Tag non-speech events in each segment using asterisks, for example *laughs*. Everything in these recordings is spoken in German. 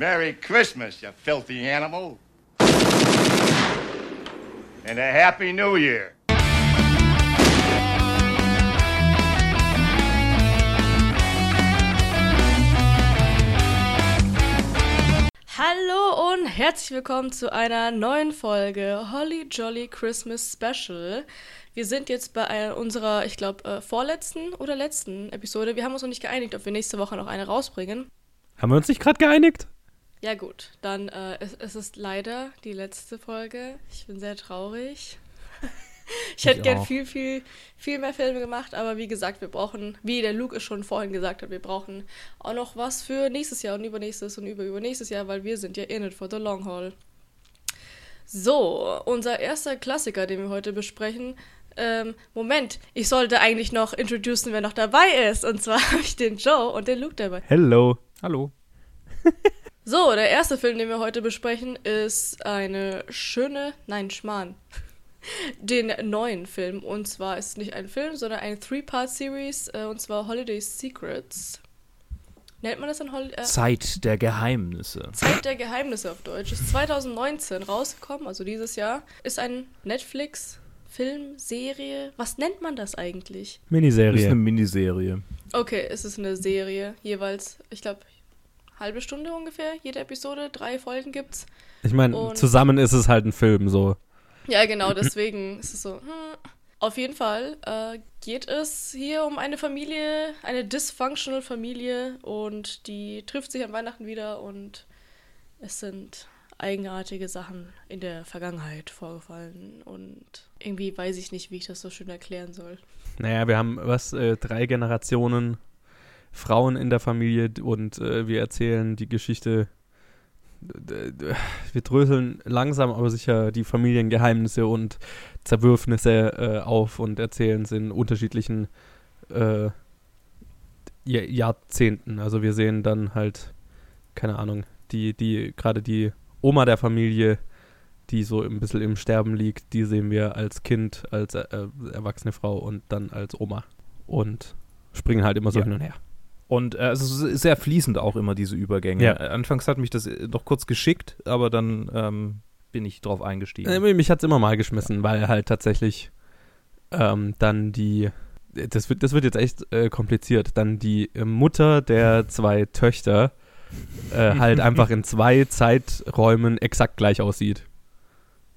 Merry Christmas, you filthy animal. And a Happy New Year. Hallo und herzlich willkommen zu einer neuen Folge Holly Jolly Christmas Special. Wir sind jetzt bei einer, unserer, ich glaube, äh, vorletzten oder letzten Episode. Wir haben uns noch nicht geeinigt, ob wir nächste Woche noch eine rausbringen. Haben wir uns nicht gerade geeinigt? Ja gut, dann äh, es, es ist leider die letzte Folge. Ich bin sehr traurig. *laughs* ich hätte gern auch. viel, viel, viel mehr Filme gemacht, aber wie gesagt, wir brauchen, wie der Luke es schon vorhin gesagt hat, wir brauchen auch noch was für nächstes Jahr und übernächstes und überübernächstes Jahr, weil wir sind ja in it for the long haul. So, unser erster Klassiker, den wir heute besprechen. Ähm, Moment, ich sollte eigentlich noch introducen, wer noch dabei ist. Und zwar *laughs* habe ich den Joe und den Luke dabei. Hello. Hallo. *laughs* So, der erste Film, den wir heute besprechen, ist eine schöne, nein, Schmarrn. *laughs* Den neuen Film. Und zwar ist es nicht ein Film, sondern eine Three-Part-Series. Äh, und zwar Holiday Secrets. Nennt man das dann Hol äh, Zeit der Geheimnisse. Zeit der Geheimnisse auf Deutsch. Ist 2019 rausgekommen, also dieses Jahr. Ist ein Netflix-Film, Serie. Was nennt man das eigentlich? Das ist eine Miniserie. Miniserie. Okay, es ist eine Serie. Jeweils, ich glaube, halbe Stunde ungefähr. Jede Episode. Drei Folgen gibt's. Ich meine, zusammen ist es halt ein Film, so. Ja, genau, deswegen *laughs* ist es so. Hm. Auf jeden Fall äh, geht es hier um eine Familie, eine dysfunctional Familie und die trifft sich an Weihnachten wieder und es sind eigenartige Sachen in der Vergangenheit vorgefallen und irgendwie weiß ich nicht, wie ich das so schön erklären soll. Naja, wir haben was, äh, drei Generationen Frauen in der Familie und äh, wir erzählen die Geschichte. Wir dröseln langsam aber sicher die Familiengeheimnisse und Zerwürfnisse äh, auf und erzählen es in unterschiedlichen äh, Jahr- Jahrzehnten. Also wir sehen dann halt, keine Ahnung, die, die, gerade die Oma der Familie, die so ein bisschen im Sterben liegt, die sehen wir als Kind, als äh, erwachsene Frau und dann als Oma. Und springen halt immer so Ja. hin und her. Und äh, also es ist sehr fließend auch immer diese Übergänge. Ja. Anfangs hat mich das äh, noch kurz geschickt, aber dann ähm, bin ich drauf eingestiegen. Äh, mich hat es immer mal geschmissen, weil halt tatsächlich ähm, dann die, das wird, das wird jetzt echt äh, kompliziert, dann die äh, Mutter der zwei Töchter äh, halt *laughs* einfach in zwei Zeiträumen exakt gleich aussieht.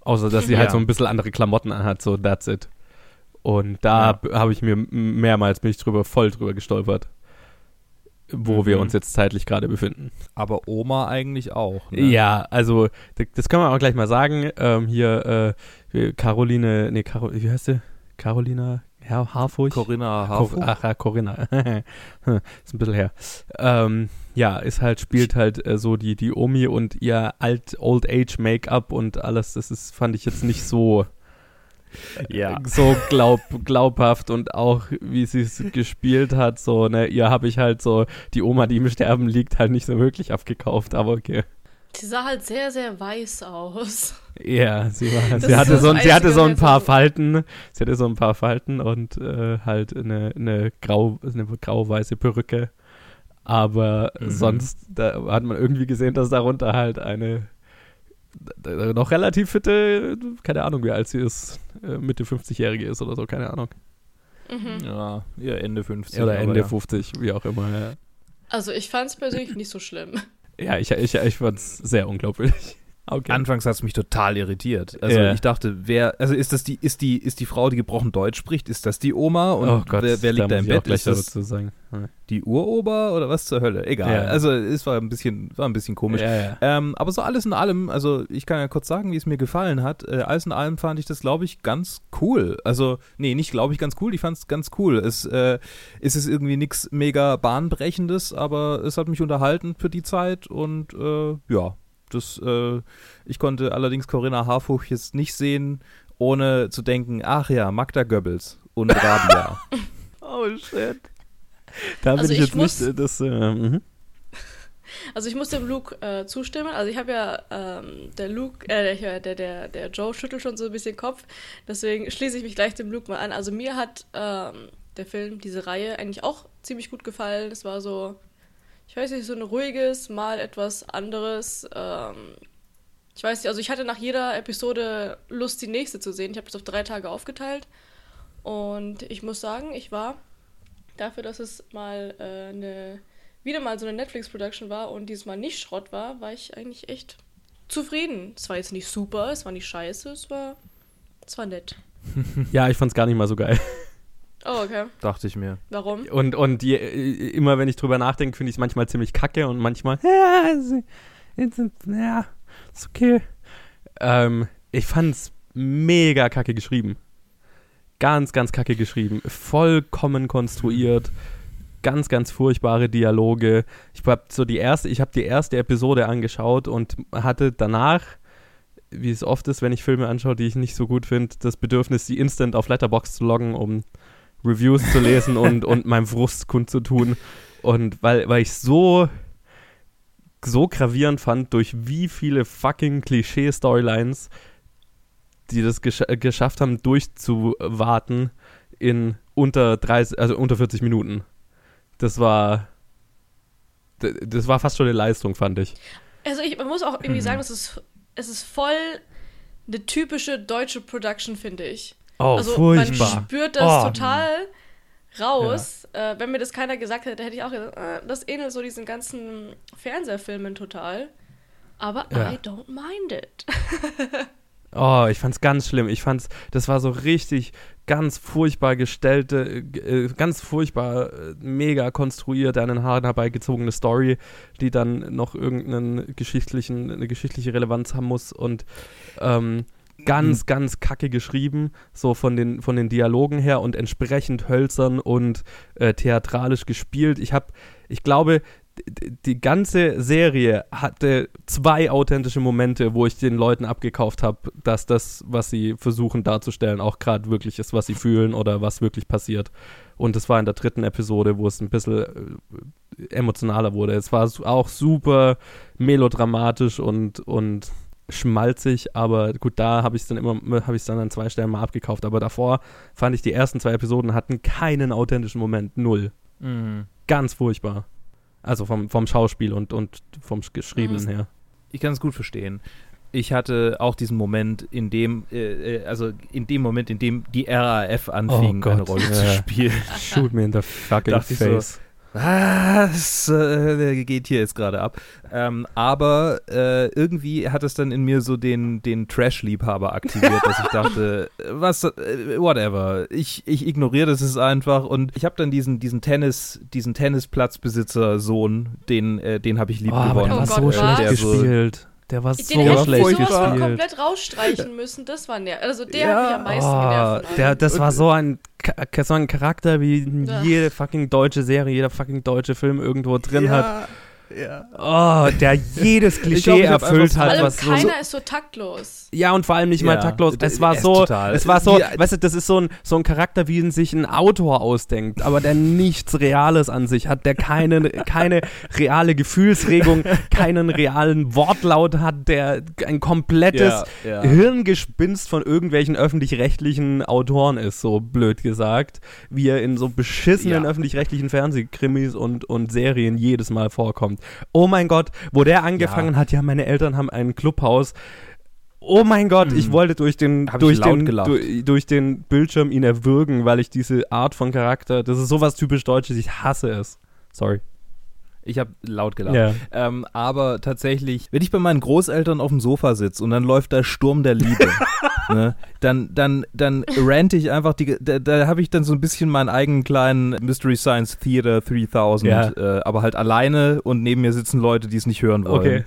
Außer, dass sie halt Ja. so ein bisschen andere Klamotten anhat, so that's it. Und da Ja. habe ich mir mehrmals bin ich drüber, voll drüber gestolpert, wo wir Mhm. uns jetzt zeitlich gerade befinden. aber Oma eigentlich auch. Ne? Ja, also das kann man auch gleich mal sagen. Ähm, hier äh, Caroline, nee, Caro, wie heißt sie? Carolina Her Harfurch? Corinna Cor Harfuch. Ach ja, Corinna. *laughs* ist ein bisschen her. Ähm, ja, ist halt, spielt halt äh, so die, die Omi und ihr alt Old Age Make-up und alles. Das ist, fand ich jetzt nicht so, *laughs* Ja. so glaub, glaubhaft und auch wie sie es gespielt hat, so, ne, ihr habe ich halt so die Oma, die im Sterben liegt, halt nicht so wirklich abgekauft, aber okay. Die sah halt sehr, sehr weiß aus. Ja, sie, war, Das sie hatte so sie hatte so ein paar Falten, sie hatte so ein paar Falten und äh, halt eine, eine grau, eine grau-weiße Perücke. Aber Mhm. sonst da hat man irgendwie gesehen, dass darunter halt eine noch relativ fitte, keine Ahnung, wie alt sie ist, äh, Mitte 50-Jährige ist oder so, keine Ahnung. Mhm. Ja, ja, Ende 50. Oder Ende ja. 50, wie auch immer. Ja, Also ich fand es persönlich nicht so schlimm. ja ich, ich, ich fand es sehr unglaubwürdig. Okay. Anfangs hat es mich total irritiert. Also Ja. ich dachte, wer, also ist das die, ist die, ist die Frau, die gebrochen Deutsch spricht, ist das die Oma? Und oh Gott, wer, wer liegt da im Bett? Ist das die Uroma oder was zur Hölle? Egal. Ja. Also es war ein bisschen, war ein bisschen komisch. Ja. Ähm, aber so alles in allem, also ich kann ja kurz sagen, wie es mir gefallen hat. Äh, alles in allem fand ich das, glaube ich, ganz cool. Also, nee, nicht glaube ich ganz cool, ich fand es ganz cool. Es, äh, es ist irgendwie nichts mega bahnbrechendes, aber es hat mich unterhalten für die Zeit und äh, ja, das, äh, ich konnte allerdings Corinna Harfuch jetzt nicht sehen, ohne zu denken, ach ja, Magda Goebbels und *laughs* Rabia. Oh shit. Da bin Also ich ich jetzt muss- nicht, äh, das, äh, mhm. Also ich muss dem Luke äh, zustimmen. Also ich habe ja ähm, der Luke, äh, der, der, der, der Joe schüttelt schon so ein bisschen Kopf. Deswegen schließe ich mich gleich dem Luke mal an. Also mir hat ähm, der Film, diese Reihe eigentlich auch ziemlich gut gefallen. Es war so, ich weiß nicht, so ein ruhiges, mal etwas anderes. Ähm, ich weiß nicht, also ich hatte nach jeder Episode Lust, die nächste zu sehen. Ich habe es auf drei Tage aufgeteilt. Und ich muss sagen, ich war dafür, dass es mal äh, eine, wieder mal so eine Netflix-Production war und diesmal nicht Schrott war, war ich eigentlich echt zufrieden. Es war jetzt nicht super, es war nicht scheiße, es war, es war nett. *laughs* Ja, ich fand's gar nicht mal so geil. Oh, okay. Dachte ich mir. Warum? Und, und je, immer wenn ich drüber nachdenke, finde ich es manchmal ziemlich kacke und manchmal, *laughs* ja, ist, ja, ist okay. Ähm, ich fand's mega kacke geschrieben. Ganz, ganz kacke geschrieben. Vollkommen konstruiert. Ganz, ganz furchtbare Dialoge. Ich habe so die erste, ich habe die erste Episode angeschaut und hatte danach, wie es oft ist, wenn ich Filme anschaue, die ich nicht so gut finde, das Bedürfnis, die instant auf Letterbox zu loggen, um Reviews zu lesen und, *laughs* und meinem Frust kundzutun. Und weil, weil ich so, so gravierend fand, durch wie viele fucking Klischee-Storylines die das gesch geschafft haben, durchzuwarten in unter 30, also unter 40 Minuten. Das war. Das war fast schon eine Leistung, fand ich. Also ich, man muss auch irgendwie sagen, es ist, es ist voll eine typische deutsche Production, finde ich. Oh, also furchtbar. man spürt das oh. total raus. Ja. Äh, wenn mir das keiner gesagt hätte, hätte ich auch gesagt, äh, das ähnelt so diesen ganzen Fernsehfilmen total. Aber ja. I don't mind it. *laughs* Oh, ich fand's ganz schlimm. Ich fand's, das war so richtig ganz furchtbar gestellte, äh, ganz furchtbar äh, mega konstruierte, an den Haaren herbeigezogene Story, die dann noch irgendeinen geschichtlichen, eine geschichtliche Relevanz haben muss und ähm, ganz, mhm. ganz kacke geschrieben, so von den, von den Dialogen her und entsprechend hölzern und äh, theatralisch gespielt. Ich habe, ich glaube, die ganze Serie hatte zwei authentische Momente, wo ich den Leuten abgekauft habe, dass das, was sie versuchen darzustellen, auch gerade wirklich ist, was sie fühlen oder was wirklich passiert. Und das war in der dritten Episode, wo es ein bisschen äh, emotionaler wurde. Es war auch super melodramatisch und, und schmalzig, aber gut, da habe ich es dann immer, habe ich es dann an zwei Stellen mal abgekauft. Aber davor fand ich, die ersten zwei Episoden hatten keinen authentischen Moment. Null. Mhm. Ganz furchtbar. Also vom, vom Schauspiel und, und vom Geschriebenen mhm. her. Ich kann es gut verstehen. Ich hatte auch diesen Moment, in dem, äh, äh also in dem Moment, in dem die RAF anfing, oh eine Rolle zu spielen. Shoot me in the fucking face. So, was äh, geht hier jetzt gerade ab? Ähm, aber äh, irgendwie hat es dann in mir so den, den Trash-Liebhaber aktiviert, dass ich dachte, *laughs* was, äh, whatever. Ich, ich ignoriere das jetzt einfach und ich habe dann diesen, diesen Tennis, diesen Tennisplatzbesitzer-Sohn, den, äh, den habe ich lieb oh, gewonnen. Aber der war so schlecht gespielt. Der war den so hätte schlecht sowas gespielt. komplett rausstreichen müssen. Das war nervig. Also der ja. hat mich am meisten oh, genervt. Der, das war so ein, so ein Charakter, wie jede fucking deutsche Serie, jeder fucking deutsche Film irgendwo drin ja. hat. Ja. Oh, der jedes *laughs* Klischee glaub, erfüllt hat. Was keiner so, ist so taktlos. Ja, und vor allem nicht mal taktlos. Es war so, total. es war so, ja. weißt du, das ist so ein, so ein Charakter, wie ihn sich ein Autor ausdenkt, aber der nichts Reales an sich hat, der keine, *laughs* keine reale Gefühlsregung, keinen realen Wortlaut hat, der ein komplettes ja, Hirngespinst von irgendwelchen öffentlich-rechtlichen Autoren ist, so blöd gesagt, wie er in so beschissenen öffentlich-rechtlichen Fernsehkrimis und, und Serien jedes Mal vorkommt. Oh mein Gott, wo der angefangen ja. hat, ja, meine Eltern haben ein Clubhaus. Oh mein Gott, hm. ich wollte durch den, durch, den durch, durch, den Bildschirm ihn erwürgen, weil ich diese Art von Charakter, das ist sowas typisch Deutsches, ich hasse es. Sorry. Ich habe laut gelacht. Yeah. Ähm, aber tatsächlich, wenn ich bei meinen Großeltern auf dem Sofa sitze und dann läuft da Sturm der Liebe, *laughs* ne, dann, dann, dann rante ich einfach, die, da, da habe ich dann so ein bisschen meinen eigenen kleinen Mystery Science Theater 3000, yeah. äh, aber halt alleine und neben mir sitzen Leute, die es nicht hören wollen. Okay.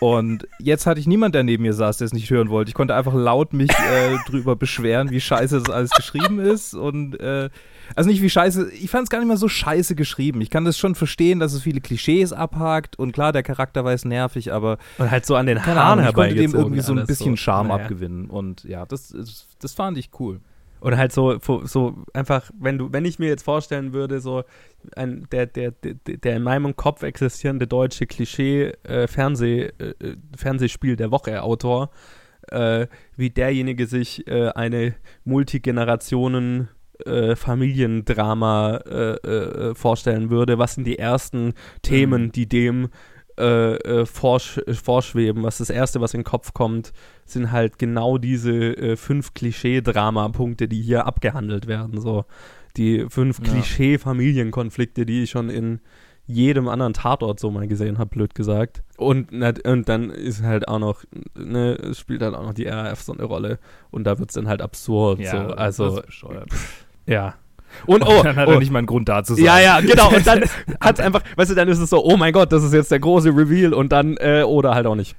Und jetzt hatte ich niemand, der neben mir saß, der es nicht hören wollte. Ich konnte einfach laut mich äh, drüber beschweren, wie scheiße das alles geschrieben ist und äh, also nicht wie scheiße, ich fand es gar nicht mal so scheiße geschrieben. Ich kann das schon verstehen, dass es viele Klischees abhakt und klar, der Charakter war es nervig, aber. Und halt so an den Haaren Ahnung, ich konnte dem irgendwie so ein bisschen so. Charme naja. abgewinnen. Und ja, das, das fand ich cool. Oder halt so, so einfach, wenn du, wenn ich mir jetzt vorstellen würde, so ein, der, der, der, der in meinem Kopf existierende deutsche Klischee-Fernseh, äh, äh, Fernsehspiel der Woche-Autor, äh, wie derjenige sich äh, eine Multigenerationen äh, Familiendrama äh, äh, vorstellen würde. Was sind die ersten Themen, Mhm. die dem äh, äh, vorsch vorschweben? Was das Erste, was in den Kopf kommt, sind halt genau diese fünf Klischee-Drama-Punkte, die hier abgehandelt werden. So die fünf Ja. Klischee-Familienkonflikte, die ich schon in jedem anderen Tatort so mal gesehen habe, blöd gesagt. Und, und dann ist halt auch noch, ne, spielt halt auch noch die RAF so eine Rolle. Und da wird es dann halt absurd. so. das Also, ist bescheuert. Ja. Und, Und oh, dann hat oh, er nicht mal einen Grund da zu sein. ja, ja, genau. Und dann *laughs* hat es einfach, weißt du, dann ist es so, oh mein Gott, das ist jetzt der große Reveal und dann, äh, oder halt auch nicht.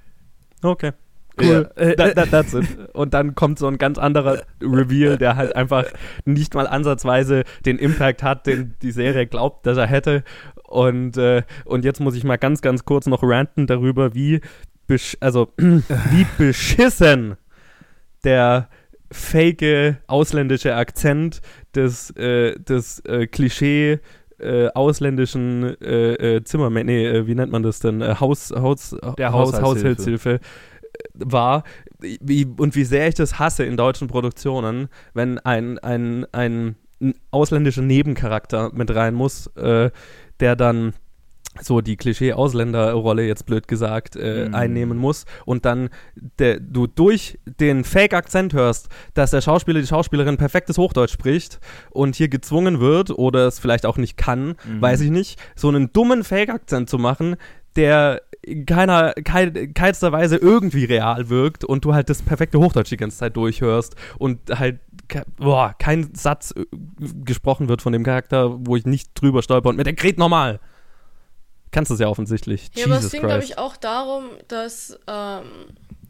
Okay. Cool. Ja. That, that, that's it. Und dann kommt so ein ganz anderer Reveal, der halt einfach nicht mal ansatzweise den Impact hat, den die Serie glaubt, dass er hätte. Und, äh, und jetzt muss ich mal ganz, ganz kurz noch ranten darüber, wie, besch also, *clears throat* wie beschissen der fake ausländische Akzent des, äh, des äh, Klischee äh, ausländischen äh, äh, Zimmermann, nee, äh, wie nennt man das denn? Haus, Haus, Der Haus, äh, war wie, und wie sehr ich das hasse in deutschen Produktionen, wenn ein, ein, ein, ein ausländischer Nebencharakter mit rein muss, der dann so die Klischee-Ausländer-Rolle jetzt blöd gesagt äh, Mhm. einnehmen muss und dann der, du durch den Fake-Akzent hörst, dass der Schauspieler, die Schauspielerin perfektes Hochdeutsch spricht und hier gezwungen wird oder es vielleicht auch nicht kann, Mhm. weiß ich nicht, so einen dummen Fake-Akzent zu machen, der in keiner, kein, keinster Weise irgendwie real wirkt und du halt das perfekte Hochdeutsch die ganze Zeit durchhörst und halt ke- boah, kein Satz äh, gesprochen wird von dem Charakter, wo ich nicht drüber stolper und mir denke, red normal. Kannst du es ja offensichtlich. Ja, aber es Jesus ging, glaube ich, auch darum, dass ähm,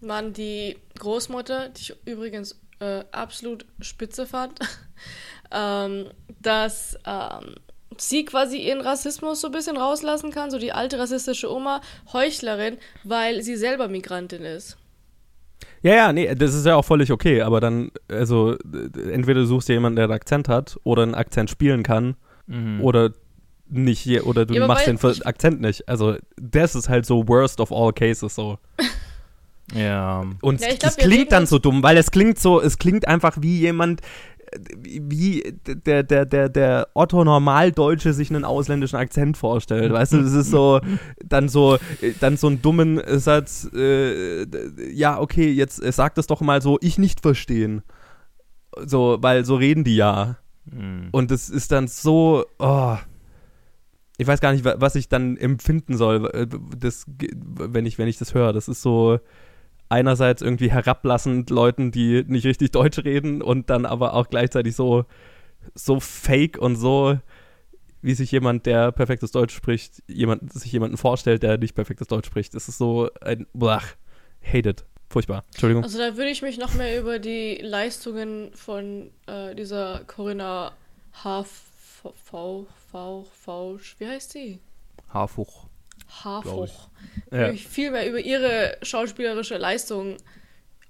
man die Großmutter, die ich übrigens äh, absolut spitze fand, *laughs* ähm, dass ähm, sie quasi ihren Rassismus so ein bisschen rauslassen kann, so die alte rassistische Oma, Heuchlerin, weil sie selber Migrantin ist. Ja, ja, nee, das ist ja auch völlig okay, aber dann, also, äh, entweder du suchst dir jemanden, der einen Akzent hat oder einen Akzent spielen kann Mhm. oder nicht hier, oder du Ja, machst den ich- Akzent nicht. Also, das ist halt so worst of all cases so. Ja. Und Ja, ich glaub, reden klingt dann so dumm, weil es klingt so, es klingt einfach wie jemand, äh, wie der, der, der, der Otto Normaldeutsche sich einen ausländischen Akzent vorstellt. Weißt du, das ist so, *laughs* dann so, äh, dann so einen dummen Satz, äh, ja, okay, jetzt äh, sag das doch mal so, ich nicht verstehen. So, weil so reden die ja. Mhm. Und es ist dann so, oh, ich weiß gar nicht, wa- was ich dann empfinden soll, äh, das, wenn ich, wenn ich das höre. Das ist so einerseits irgendwie herablassend Leuten, die nicht richtig Deutsch reden und dann aber auch gleichzeitig so, so fake und so, wie sich jemand, der perfektes Deutsch spricht, jemand, sich jemanden vorstellt, der nicht perfektes Deutsch spricht. Das ist so ein, blach, hated. Furchtbar. Entschuldigung. Also da würde ich mich noch mehr über die Leistungen von äh, dieser Corinna H. V. V. Wie heißt sie? Haarfuch. Haarfuch. Ja. Würde mich viel mehr über ihre schauspielerische Leistung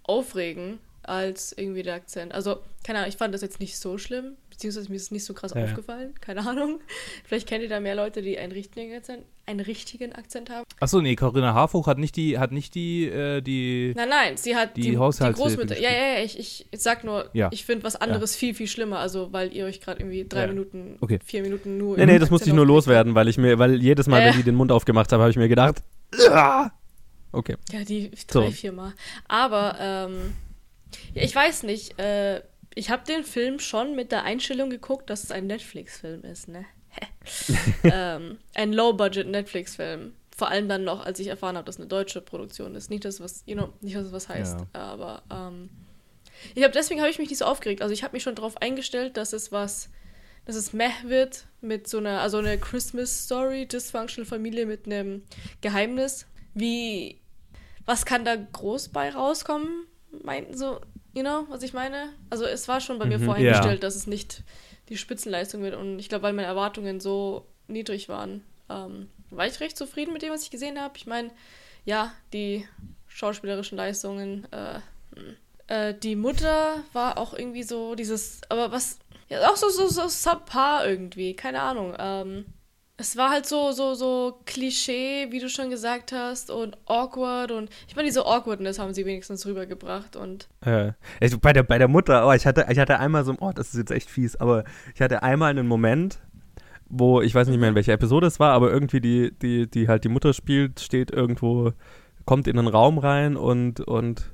aufregen als irgendwie der Akzent. Also, keine Ahnung, ich fand das jetzt nicht so schlimm, beziehungsweise mir ist es nicht so krass Ja, ja. aufgefallen. Keine Ahnung. *laughs* Vielleicht kennt ihr da mehr Leute, die einen richtigen Akzent, einen richtigen Akzent haben. Achso, nee, Corinna Harfuch hat nicht die, hat nicht die, äh, die. Nein, nein, sie hat Die die, die, Großmutter. Ja, ja, ja, ich, ich, ich sag nur, Ja. ich finde was anderes viel, viel schlimmer. Also, weil ihr euch gerade irgendwie drei Ja. Minuten, Okay. vier Minuten nur. Nee, nee, das musste ich nur loswerden, weil ich mir, weil jedes Mal, Äh. wenn die den Mund aufgemacht haben, habe ich mir gedacht, "Ah." okay. Ja, die drei, So. vier Mal. Aber, ähm, ja, ich weiß nicht, äh, ich habe den Film schon mit der Einstellung geguckt, dass es ein Netflix-Film ist, ne? *laughs* ähm, ein Low-Budget Netflix-Film. Vor allem dann noch, als ich erfahren habe, dass es eine deutsche Produktion ist. Nicht, dass es was, you know, nicht, dass es was heißt. Aber, ähm, ich habe deswegen habe ich mich nicht so aufgeregt. Also ich habe mich schon darauf eingestellt, dass es was, dass es meh wird mit so einer, also eine Christmas Story, Dysfunctional Familie mit einem Geheimnis. Wie, was kann da groß bei rauskommen? Meinten so, you know, was ich meine? Also es war schon bei mir Mhm, voreingestellt, dass es nicht die Spitzenleistung wird. Und ich glaube, weil meine Erwartungen so niedrig waren, ähm, war ich recht zufrieden mit dem, was ich gesehen habe. Ich meine, ja, die schauspielerischen Leistungen, äh, hm. äh, die Mutter war auch irgendwie so dieses, aber was, ja, auch so, so, so subpar irgendwie, keine Ahnung. Ähm, Es war halt so, so, so Klischee, wie du schon gesagt hast, und awkward und ich meine, diese Awkwardness haben sie wenigstens rübergebracht und Äh, bei, der, bei der Mutter, oh, ich hatte, ich hatte einmal so, oh, das ist jetzt echt fies, aber ich hatte einmal einen Moment, wo, ich weiß nicht mehr in welcher Episode es war, aber irgendwie die, die, die halt die Mutter spielt, steht irgendwo, kommt in einen Raum rein und, und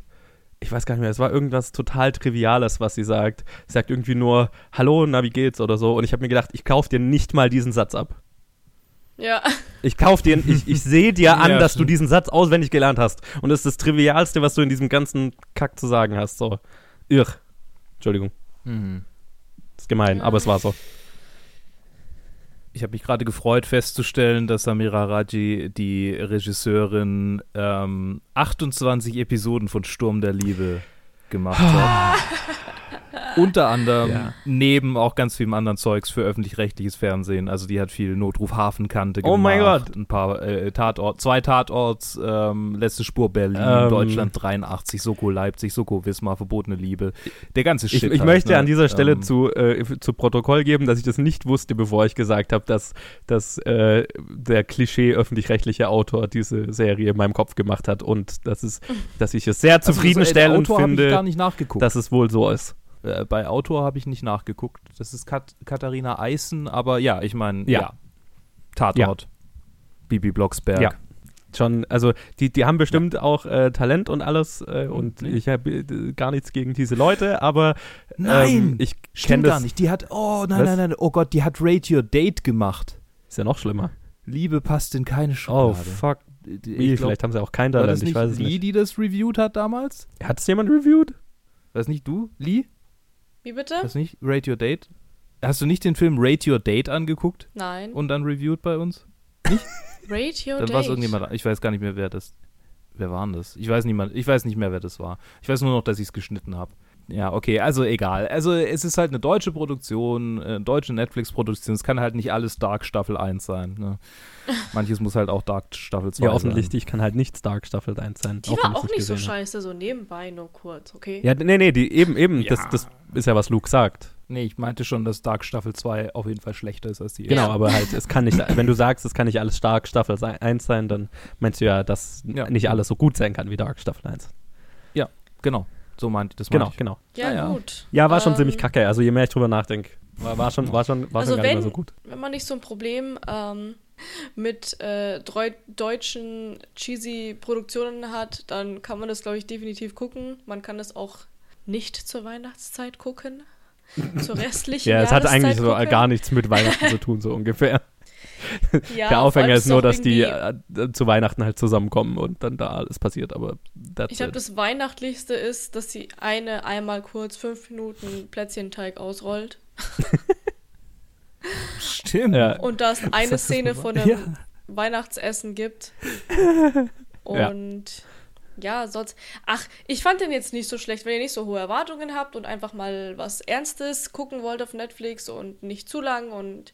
ich weiß gar nicht mehr, es war irgendwas total Triviales, was sie sagt. Sie sagt irgendwie nur, hallo, na, wie geht's oder so. Und ich habe mir gedacht, ich kauf dir nicht mal diesen Satz ab. Ja. Ich kauf dir, ich, ich sehe dir *laughs* an, Ja, dass du diesen Satz auswendig gelernt hast. Und das ist das Trivialste, was du in diesem ganzen Kack zu sagen hast. So, irr. Entschuldigung, Mhm. das ist gemein, aber es war so. Ich habe mich gerade gefreut festzustellen, dass Samira Raji, die Regisseurin, ähm, 28 Episoden von Sturm der Liebe gemacht hat. *gasps* *laughs* Unter anderem Ja. neben auch ganz vielem anderen Zeugs für öffentlich-rechtliches Fernsehen. Also die hat viel Notruf Hafenkante gemacht. Oh mein Gott. Ein paar äh, Tatort, zwei Tatorts, ähm, letzte Spur Berlin, Ähm. Deutschland 83, Soko Leipzig, Soko Wismar, verbotene Liebe. Der ganze Ich, Shit. ich halt, möchte ne? an dieser Stelle Ähm, zu, äh, zu Protokoll geben, dass ich das nicht wusste, bevor ich gesagt habe, dass, dass äh, der Klischee öffentlich-rechtliche Autor diese Serie in meinem Kopf gemacht hat und dass, es, dass ich es sehr also, zufriedenstellend Autor habe ich gar finde, nicht nachgeguckt. dass es wohl so ist. Äh, bei Autor habe ich nicht nachgeguckt. Das ist Kat Katharina Eisen, aber ja, ich meine, ja. Ja. Tatort. Bibi Blocksberg. Ja. Schon, also die, die haben bestimmt auch äh, Talent und alles äh, und Nee. ich habe äh, gar nichts gegen diese Leute, aber Nein, ähm, ich kenne das. gar nicht. Die hat, oh nein, Was? nein, nein, oh Gott, die hat Rate Your Date gemacht. Ist ja noch schlimmer. Liebe passt in keine Oh, Schokolade. fuck. Ich Wie, glaub, vielleicht haben sie auch kein Talent, das ich nicht weiß es Lee, nicht. die das reviewed hat damals? Hat es jemand reviewed? Das nicht du, Lee? Wie bitte? Das nicht Rate Your Date? Hast du nicht den Film Rate Your Date angeguckt Nein. und dann reviewed bei uns? *laughs* Rate your Dann war es date. irgendjemand, ich weiß gar nicht mehr, wer das. Wer war denn das? Ich weiß, niemand, ich weiß nicht mehr, wer das war. Ich weiß nur noch, dass ich es geschnitten habe. Ja, okay, also egal. Also es ist halt eine deutsche Produktion, äh, deutsche Netflix-Produktion. Es kann halt nicht alles Dark Staffel 1 sein. Ne? *laughs* Manches muss halt auch Dark Staffel 2 Ja, sein. offensichtlich kann halt nicht Dark Staffel 1 sein. Die wenn war auch nicht so scheiße, so nebenbei nur kurz, okay? Ja, nee, nee, die, eben, eben. Ja. Das, das ist ja, was Luke sagt. Nee, ich meinte schon, dass Dark Staffel 2 auf jeden Fall schlechter ist als die Genau, Ja. aber halt, es kann nicht, *laughs* wenn du sagst, es kann nicht alles Stark Staffel 1 sein, dann meinst du ja, dass Ja. nicht alles so gut sein kann wie Dark Staffel 1. Genau, so meinte ich das. Genau, ich. genau. Ja, ja. gut. Ja, war schon Ähm, ziemlich kacke. Also je mehr ich drüber nachdenke, war, war schon, war schon, war Also schon gar nicht wenn- mehr so gut. Wenn man nicht so ein Problem ähm, mit äh, deutschen cheesy Produktionen hat, dann kann man das, glaube ich, definitiv gucken. Man kann das auch nicht zur Weihnachtszeit gucken. *laughs* Zur restlichen Ja, es hat eigentlich so gucken. gar nichts mit Weihnachten zu tun, so *laughs* ungefähr. Ja, Der Aufhänger ist nur, dass die äh, zu Weihnachten halt zusammenkommen und dann da alles passiert, aber Ich glaube, das Weihnachtlichste ist, dass sie eine einmal kurz fünf Minuten Plätzchenteig ausrollt. Stimmt. Ja. Und da es eine das Szene so von einem Ja. Weihnachtsessen gibt. *laughs* Ja. Und ja. sonst. Ach, ich fand den jetzt nicht so schlecht, wenn ihr nicht so hohe Erwartungen habt und einfach mal was Ernstes gucken wollt auf Netflix und nicht zu lang und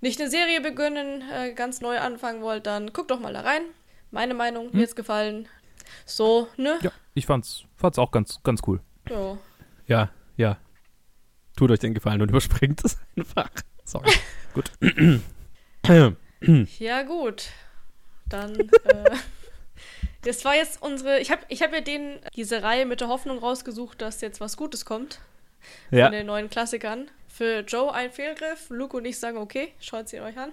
nicht eine Serie beginnen, äh, ganz neu anfangen wollt, dann guckt doch mal da rein. Meine Meinung, mir jetzt gefallen. So, ne? Ja, ich fand's, fand's auch ganz, ganz cool. Ja. Ja, ja. Tut euch den Gefallen und *laughs* überspringt es einfach. Sorry. *laughs* Gut. Ja, gut. Dann, *laughs* äh, das war jetzt unsere. Ich habe ich hab ja den, diese Reihe mit der Hoffnung rausgesucht, dass jetzt was Gutes kommt. ja. Von den neuen Klassikern. Für Joe ein Fehlgriff. Luke und ich sagen, okay, schaut sie euch an.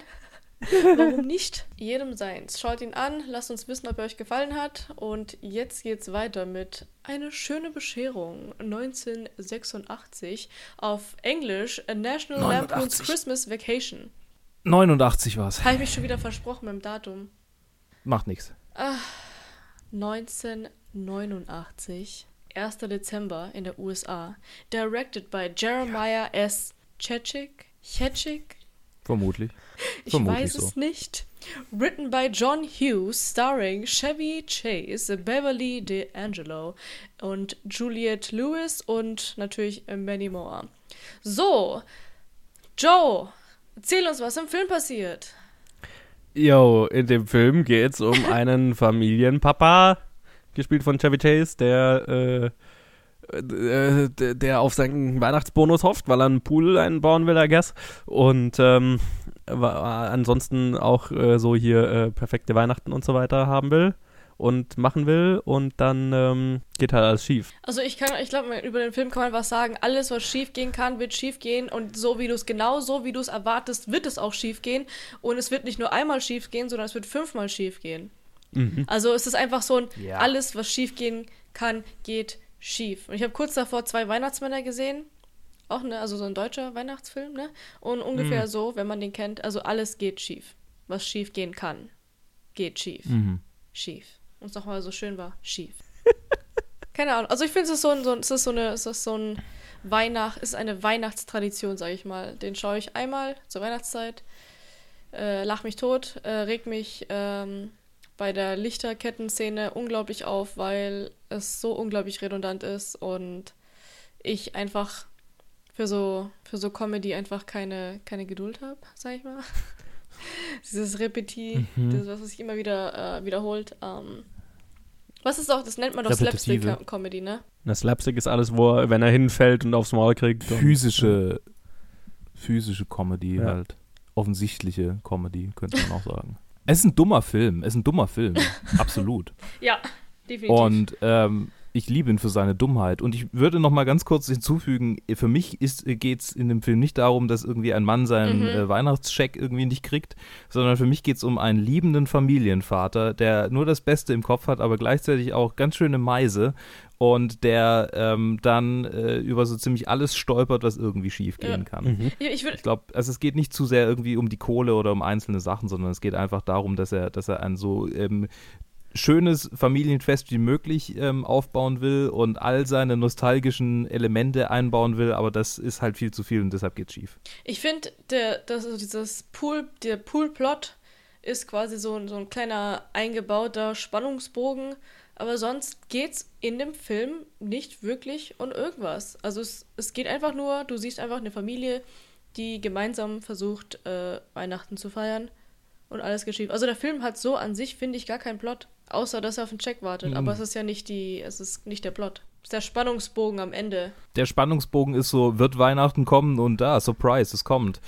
*laughs* Warum nicht? Jedem seins. Schaut ihn an, lasst uns wissen, ob er euch gefallen hat. Und jetzt geht's weiter mit Eine schöne Bescherung 1986 auf Englisch A National Lampoon's 89. Christmas Vacation. 89 war's. Habe ich mich schon wieder versprochen mit dem Datum. Macht nichts. 1989, 1. Dezember in der USA. Directed by Jeremiah S. Chechik. Chechik? Vermutlich. *laughs* Ich Vermutlich weiß so. es nicht. Written by John Hughes, starring Chevy Chase, Beverly D'Angelo und Juliette Lewis und natürlich Manny Moore. So, Joe, erzähl uns, was im Film passiert. Yo, in dem Film geht's um einen Familienpapa, gespielt von Chevy Chase, der, äh, äh, der- auf seinen Weihnachtsbonus hofft, weil er einen Pool einbauen will, I guess. Und ähm, ansonsten auch äh, so hier äh, perfekte Weihnachten und so weiter haben will und machen will und dann ähm, geht halt alles schief. Also ich kann, ich glaube, über den Film kann man was sagen. Alles, was schief gehen kann, wird schief gehen. Und so wie du es genau so, wie du es erwartest, wird es auch schief gehen. Und es wird nicht nur einmal schief gehen, sondern es wird fünfmal schief gehen. Mhm. Also es ist einfach so ein, Ja. alles, was schief gehen kann, geht schief. Und ich habe kurz davor zwei Weihnachtsmänner gesehen. Auch, ne, also so ein deutscher Weihnachtsfilm, ne? Und ungefähr so, wenn man den kennt, also alles geht schief. Was schief gehen kann, geht schief. Mhm. Schief. Und es nochmal so schön war, schief. *laughs* Keine Ahnung. Also ich finde es ist so ein, so, es ist so eine, es ist so ein Weihnacht, ist eine Weihnachtstradition, sage ich mal. Den schaue ich einmal zur Weihnachtszeit, äh, lach mich tot, äh, reg mich ähm, bei der Lichterkettenszene unglaublich auf, weil es so unglaublich redundant ist und ich einfach für so für so Comedy einfach keine keine Geduld habe, sag ich mal. *laughs* Dieses Repetit, das was sich immer wieder äh, wiederholt. Ähm, was ist auch, das nennt man doch. Slapstick-Comedy, ne? Das Slapstick ist alles, wo er, wenn er hinfällt und aufs Maul kriegt. Physische, physische Comedy Ja. halt. Offensichtliche Comedy, könnte man auch sagen. Es ist ein dummer Film. Es ist ein dummer Film. *laughs* Absolut. Ja, definitiv. Und ähm, ich liebe ihn für seine Dummheit. Und ich würde noch mal ganz kurz hinzufügen, für mich geht es in dem Film nicht darum, dass irgendwie ein Mann seinen Mhm. äh, Weihnachtscheck irgendwie nicht kriegt, sondern für mich geht es um einen liebenden Familienvater, der nur das Beste im Kopf hat, aber gleichzeitig auch ganz schöne Meise und der ähm, dann äh, über so ziemlich alles stolpert, was irgendwie schief gehen Ja. kann. Mhm. ich, ich glaube, also es geht nicht zu sehr irgendwie um die Kohle oder um einzelne Sachen, sondern es geht einfach darum, dass er, dass er ein so ähm, schönes Familienfest wie möglich ähm, aufbauen will und all seine nostalgischen Elemente einbauen will, aber das ist halt viel zu viel und deshalb geht's schief. Ich finde, der, das, dieses Pool, der Pool-Plot ist quasi so, ein- so ein kleiner eingebauter Spannungsbogen, aber sonst geht's in dem Film nicht wirklich um irgendwas. Also es, es geht einfach nur, du siehst einfach eine Familie, die gemeinsam versucht, äh, Weihnachten zu feiern und alles geschieht. Also der Film hat so an sich, finde ich, gar keinen Plot, außer dass er auf den Check wartet. Mhm. Aber es ist ja nicht die, es ist nicht der Plot. Es ist der Spannungsbogen am Ende. Der Spannungsbogen ist so, wird Weihnachten kommen und da, Surprise, es kommt.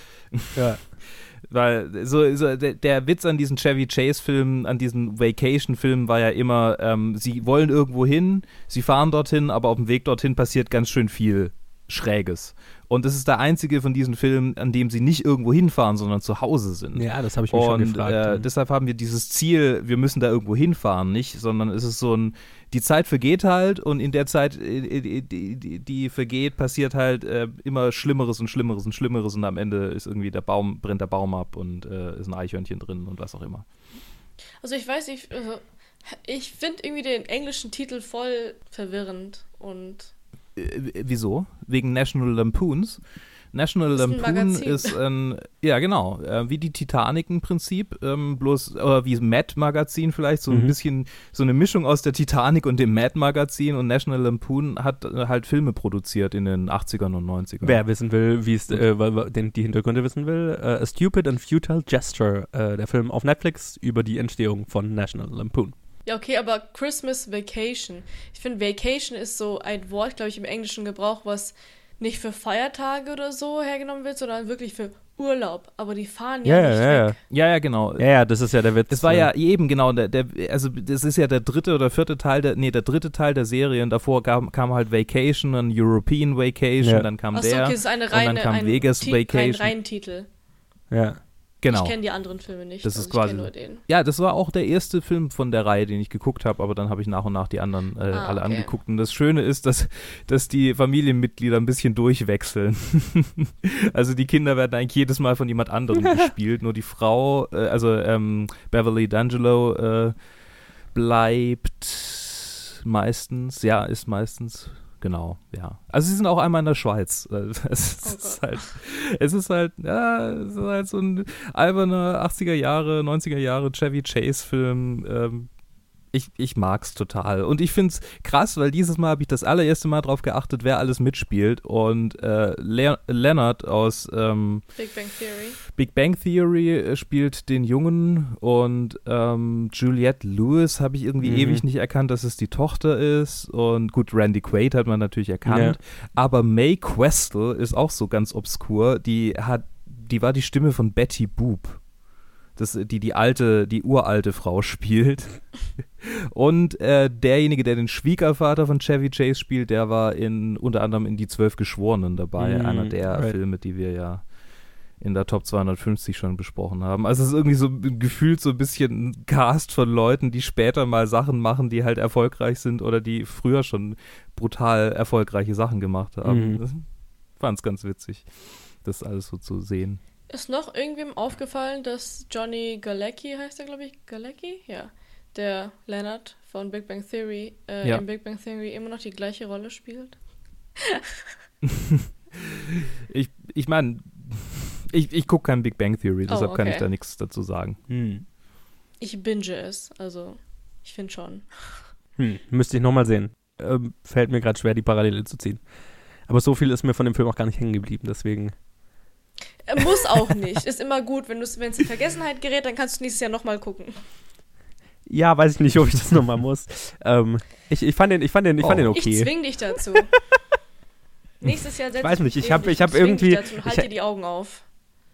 Ja. *laughs* Weil so, so der, der Witz an diesen Chevy Chase-Filmen, an diesen Vacation-Filmen war ja immer, ähm, sie wollen irgendwo hin, sie fahren dorthin, aber auf dem Weg dorthin passiert ganz schön viel Schräges. Und das ist der einzige von diesen Filmen, an dem sie nicht irgendwo hinfahren, sondern zu Hause sind. ja, das habe ich mich schon Und gefragt. äh, deshalb haben wir dieses Ziel, wir müssen da irgendwo hinfahren, nicht, sondern es ist so ein, die Zeit vergeht halt und in der Zeit, äh, die, die, die, die vergeht, passiert halt äh, immer Schlimmeres und Schlimmeres und Schlimmeres und am Ende ist irgendwie der Baum, brennt der Baum ab und äh, ist ein Eichhörnchen drin und was auch immer. Also ich weiß nicht, also ich finde irgendwie den englischen Titel voll verwirrend und Äh, wieso? Wegen National Lampoons. National ist ein Lampoon Magazin. ist ein, ja genau, äh, wie die Titanic im Prinzip, ähm, bloß, oder wie Mad-Magazin vielleicht, so ein Mhm. bisschen, so eine Mischung aus der Titanic und dem Mad-Magazin und National Lampoon hat äh, halt Filme produziert in den 80ern und 90ern. Wer wissen will, wie es, äh, weil- weil- den, die Hintergründe wissen will, äh, A Stupid and Futile Gesture, äh, der Film auf Netflix über die Entstehung von National Lampoon. Ja okay, aber Christmas Vacation. Ich finde Vacation ist so ein Wort, glaube ich, im englischen Gebrauch, was nicht für Feiertage oder so hergenommen wird, sondern wirklich für Urlaub. Aber die fahren ja, Ja, nicht ja, ja. weg. Ja, ja, genau. Ja, ja, das ist ja der Witz. Das war äh, ja eben genau der, der, also das ist ja der dritte oder vierte Teil der, nee, der dritte Teil der Serie und davor kam, kam halt Vacation, dann European Vacation, Ja. dann kam Achso, der okay, das ist eine und dann reine kam ein Vegas Ti- Ein Vacation. Reihentitel. Ja. Genau. Ich kenne die anderen Filme nicht. Das also ist quasi- nur den. Ja, das war auch der erste Film von der Reihe, den ich geguckt habe, aber dann habe ich nach und nach die anderen äh, Ah, alle okay. angeguckt. Und das Schöne ist, dass, dass die Familienmitglieder ein bisschen durchwechseln. *laughs* also die Kinder werden eigentlich jedes Mal von jemand anderem *laughs* gespielt, nur die Frau, äh, also ähm, Beverly D'Angelo äh, bleibt meistens, ja, ist meistens. Genau, ja. Also sie sind auch einmal in der Schweiz. Äh, *laughs* Es Oh ist halt, es ist halt, ja, es ist halt so ein alberner 80er Jahre, 90er Jahre Chevy Chase-Film. Ähm, ich, ich mag's total. Und ich find's krass, weil dieses Mal habe ich das allererste Mal drauf geachtet, wer alles mitspielt. Und äh, Le Leonard aus ähm, Big Bang Theory. Big Bang Theory äh, spielt den Jungen und ähm, Juliette Lewis habe ich irgendwie Mhm. ewig nicht erkannt, dass es die Tochter ist. Und gut, Randy Quaid hat man natürlich erkannt. Ja. Aber Mae Questel ist auch so ganz obskur. Die hat die war die Stimme von Betty Boop. Das, die die alte, die uralte Frau *laughs* spielt. Und äh, derjenige, der den Schwiegervater von Chevy Chase spielt, der war in unter anderem in Die Zwölf Geschworenen dabei. Mm, einer der right. Filme, die wir ja in der Top 250 schon besprochen haben. Also es ist irgendwie so gefühlt so ein bisschen ein Cast von Leuten, die später mal Sachen machen, die halt erfolgreich sind oder die früher schon brutal erfolgreiche Sachen gemacht haben. Mhm. Das fand es ganz witzig, das alles so zu sehen. Ist noch irgendwem aufgefallen, dass Johnny Galecki heißt er, glaube ich? Galecki? Ja. Der Leonard von Big Bang Theory äh, Ja. in Big Bang Theory immer noch die gleiche Rolle spielt? *laughs* Ich, ich meine, ich, ich gucke kein Big Bang Theory, Oh, deshalb kann ich okay. da nichts dazu sagen. Hm. Ich binge es, also ich finde schon. Hm. Müsste ich nochmal sehen. Ähm, fällt mir gerade schwer, die Parallele zu ziehen. Aber so viel ist mir von dem Film auch gar nicht hängen geblieben, deswegen. Muss auch nicht. Ist immer gut, wenn es in Vergessenheit gerät, dann kannst du nächstes Jahr nochmal gucken. Ja, weiß ich nicht, ob ich das nochmal muss. Ähm, ich, ich fand den, ich fand den, ich fand Oh. den Ich okay. zwing dich dazu. *laughs* Nächstes Jahr setz weiß nicht, ich neben hab- dich ich hab irgendwie- dich Dazu und halt ich- dir die Augen auf.